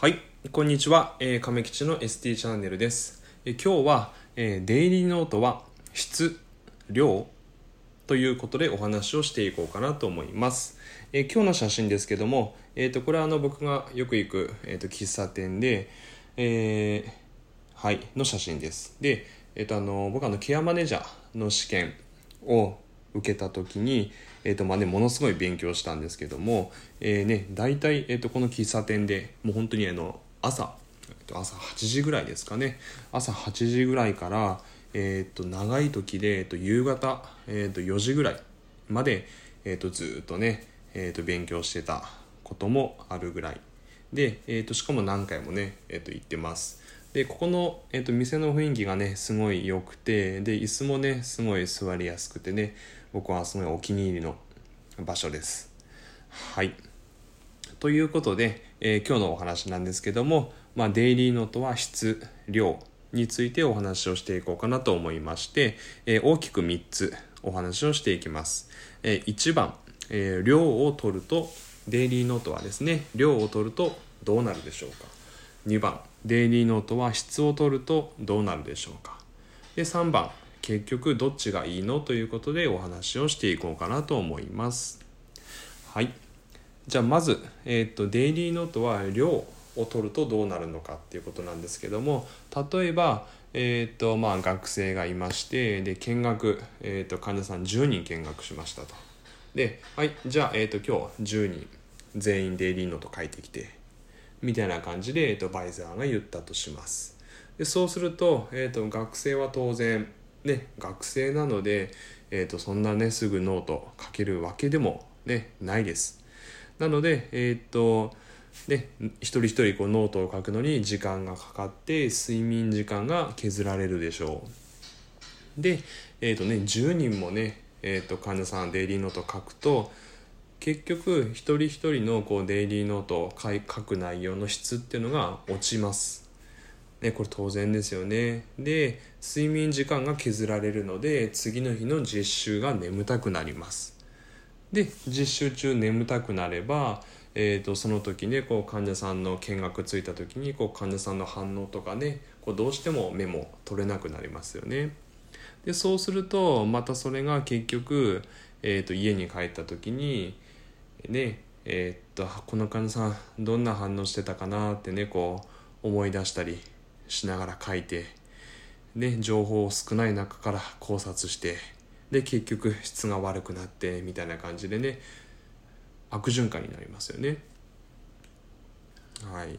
はい、こんにちは、えー、亀吉の ST チャンネルです。えー今日は、えーデイリーノートは質、量ということでお話をしていこうかなと思います。え今日の写真ですけども、えー、とこれはあの僕がよく行く、えー、と喫茶店で、えはい、の写真です。で、えー、とあの僕はあのケアマネージャーの試験を受けた時に、えーとまあね、ものすごい勉強したんですけども、えーね、大体、えー、とこの喫茶店でもう本当にあの朝、えーと朝8時ぐらいですかね。朝8時ぐらいから、えー、と長い時で、えー、と夕方、えー、と4時ぐらいまで、えー、とずっとね、えー、と勉強してたこともあるぐらい。で、えー、としかも何回もね、えー、と行ってます。でここの、えー、と店の雰囲気がねすごい良くてで椅子もねすごい座りやすくてね僕はすごいお気に入りの場所です。はい。ということで、えー今日のお話なんですけども、まあ、デイリーノートは質量についてお話をしていこうかなと思いまして、えー大きく3つお話をしていきます、えー1番、えー量を取るとデイリーノートはですね量を取るとどうなるでしょうか。2番デイリーノートは質を取るとどうなるでしょうか。で3番結局どっちがいいのということでお話をしていこうかなと思います。はい。じゃあまず、えー、とデイリーノートは量を取るとどうなるのかっていうことなんですけども例えば、えーとまあ、学生がいましてで見学、えー、と患者さん10人見学しましたと。ではいじゃあ、えー、と今日10人全員デイリーノート書いてきてみたいな感じで、えー、とバイザーが言ったとします。でそうすると,、えー、と学生は当然ね学生なので、えー、とそんなねすぐノート書けるわけでも、ね、ないですなのでえっ、とね一人一人こうノートを書くのに時間がかかって睡眠時間が削られるでしょうでえっ、とね10人もね、えー、と患者さんデイリーノート書くと結局一人一人のこうデイリーノートを書く内容の質っていうのが落ちます。ね、これ当然ですよね。で睡眠時間が削られるので次の日の実習が眠たくなります。で実習中眠たくなれば、えー、とその時ねこう患者さんの見学ついた時にこう患者さんの反応とかねこうどうしてもメモ取れなくなりますよね。でそうするとまたそれが結局、えー、と家に帰った時にねえーっとこの患者さんどんな反応してたかなってねこう思い出したりしながら書いてね情報を少ない中から考察してで結局質が悪くなってみたいな感じでね悪循環になりますよね。はい、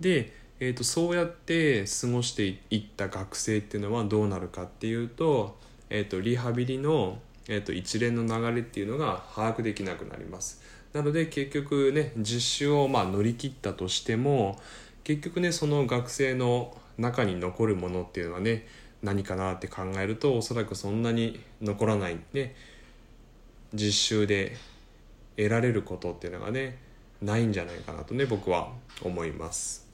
で、えー、とそうやって過ごしていった学生っていうのはどうなるかっていうと,、えー、とリハビリの、えー、と一連の流れっていうのが把握できなくなりますなので結局ね実習をまあ乗り切ったとしても結局ねその学生の中に残るものっていうのはね何かなって考えるとおそらくそんなに残らない。ね。実習で得られることっていうのがねないんじゃないかなとね僕は思います。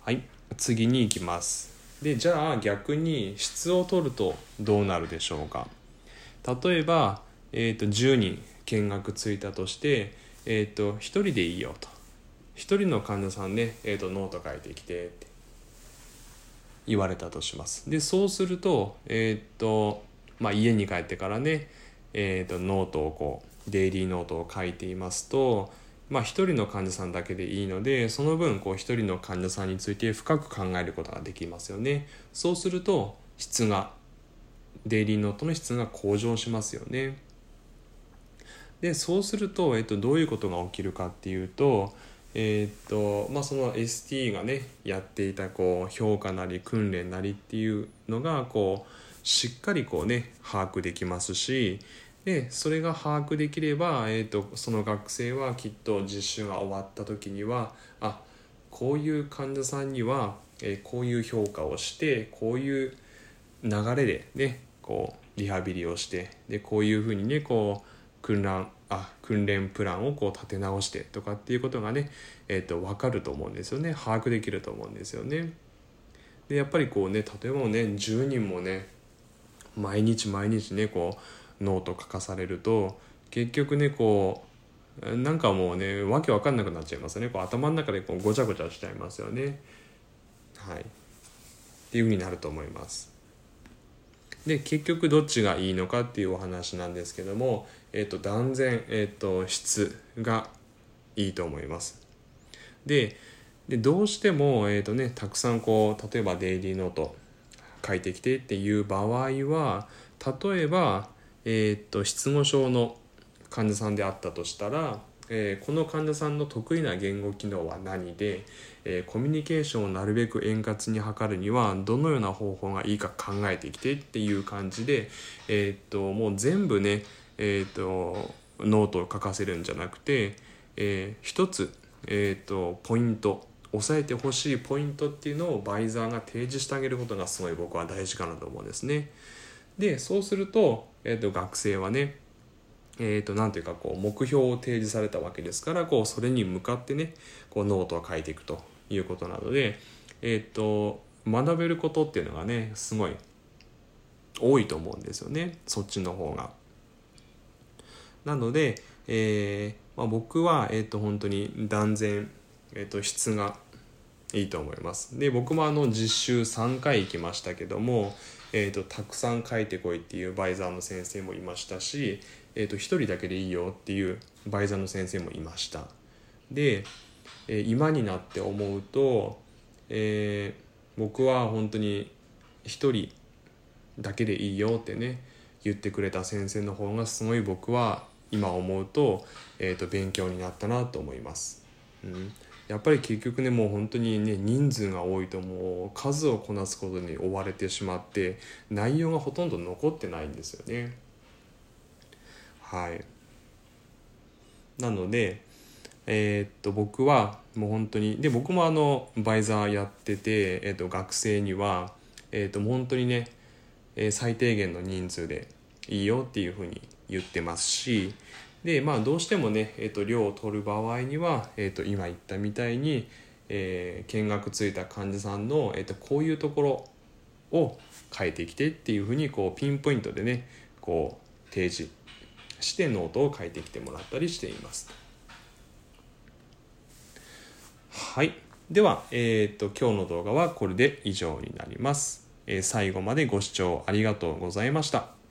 はい。次に行きます。でじゃあ逆に質を取るとどうなるでしょうか。例えば、えー、と10人見学ついたとして、えー、と1人でいいよと。1人の患者さんね、えー、とノート書いてきてって言われたとします。でそうすると,、えーとまあ、家に帰ってからね、えー、とノートをこうデイリーノートを書いていますと、まあ、1人の患者さんだけでいいのでその分こう1人の患者さんについて深く考えることができますよね。そうすると質がデイリーノートの質が向上しますよね。でそうすると、えっと、どういうことが起きるかっていうと,、えっとまあ、その ST がねやっていたこう評価なり訓練なりっていうのがこうしっかりこうね把握できますしでそれが把握できれば、えっとその学生はきっと実習が終わった時にはあこういう患者さんには、えーこういう評価をしてこういう流れでねこうリハビリをしてでこういうふうにねこう訓練あ訓練プランをこう立て直してとかっていうことがね、えー、と分かると思うんですよね。把握できると思うんですよね。でやっぱりこうね例えばね10人もね毎日毎日ねこうノート書かされると結局ねこうなんかもうねわけわかんなくなっちゃいますね。こう頭の中でこうごちゃごちゃしちゃいますよね。はい。っていうふうになると思います。で結局どっちがいいのかっていうお話なんですけども、えーと、断然、えーと、質がいいと思います。ででどうしても、えーとね、たくさんこう例えばデイリーノート書いてきてっていう場合は例えば、えー、と失語症の患者さんであったとしたら、えー、この患者さんの得意な言語機能は何で、えー、コミュニケーションをなるべく円滑に図るにはどのような方法がいいか考えてきてっていう感じで、えー、っともう全部ね、え、っとノートを書かせるんじゃなくて、えー、一つ、えっとポイント押さえてほしいポイントっていうのをバイザーが提示してあげることがすごい僕は大事かなと思うんですね。でそうすると,、えー、と学生はねえーと、なんていうかこう目標を提示されたわけですからこうそれに向かってねこうノートを書いていくということなので、えーと、学べることっていうのがねすごい多いと思うんですよねそっちの方が。なので、えーまあ、僕は、えーと、本当に断然、えー、と質がいいと思います。で僕もあの実習3回行きましたけども、えーとたくさん書いてこいっていうバイザーの先生もいましたし、えーと、1人だけでいいよっていうバイザーの先生もいました。で、えー、今になって思うと、えー、僕は本当に1人だけでいいよってね言ってくれた先生の方がすごい僕は今思うと,、えーと、勉強になったなと思います、うん、やっぱり結局ねもう本当にね人数が多いともう数をこなすことに追われてしまって内容がほとんど残ってないんですよね。はい。なのでえー、っと僕はもう本当にで僕もあのバイザーやってて、えー、っと学生には、えー、っと本当にね、え、最低限の人数でいいよっていうふうに言ってますしでまあどうしてもね、えー、と量を取る場合には、えー、と今言ったみたいに、えー、見学ついた患者さんの、えー、とこういうところを考えてきてっていうふうにこうピンポイントでねこう提示してノートを書いてきてもらったりしています。はい。では、えっ、と、今日の動画はこれで以上になります。えー、最後までご視聴ありがとうございました。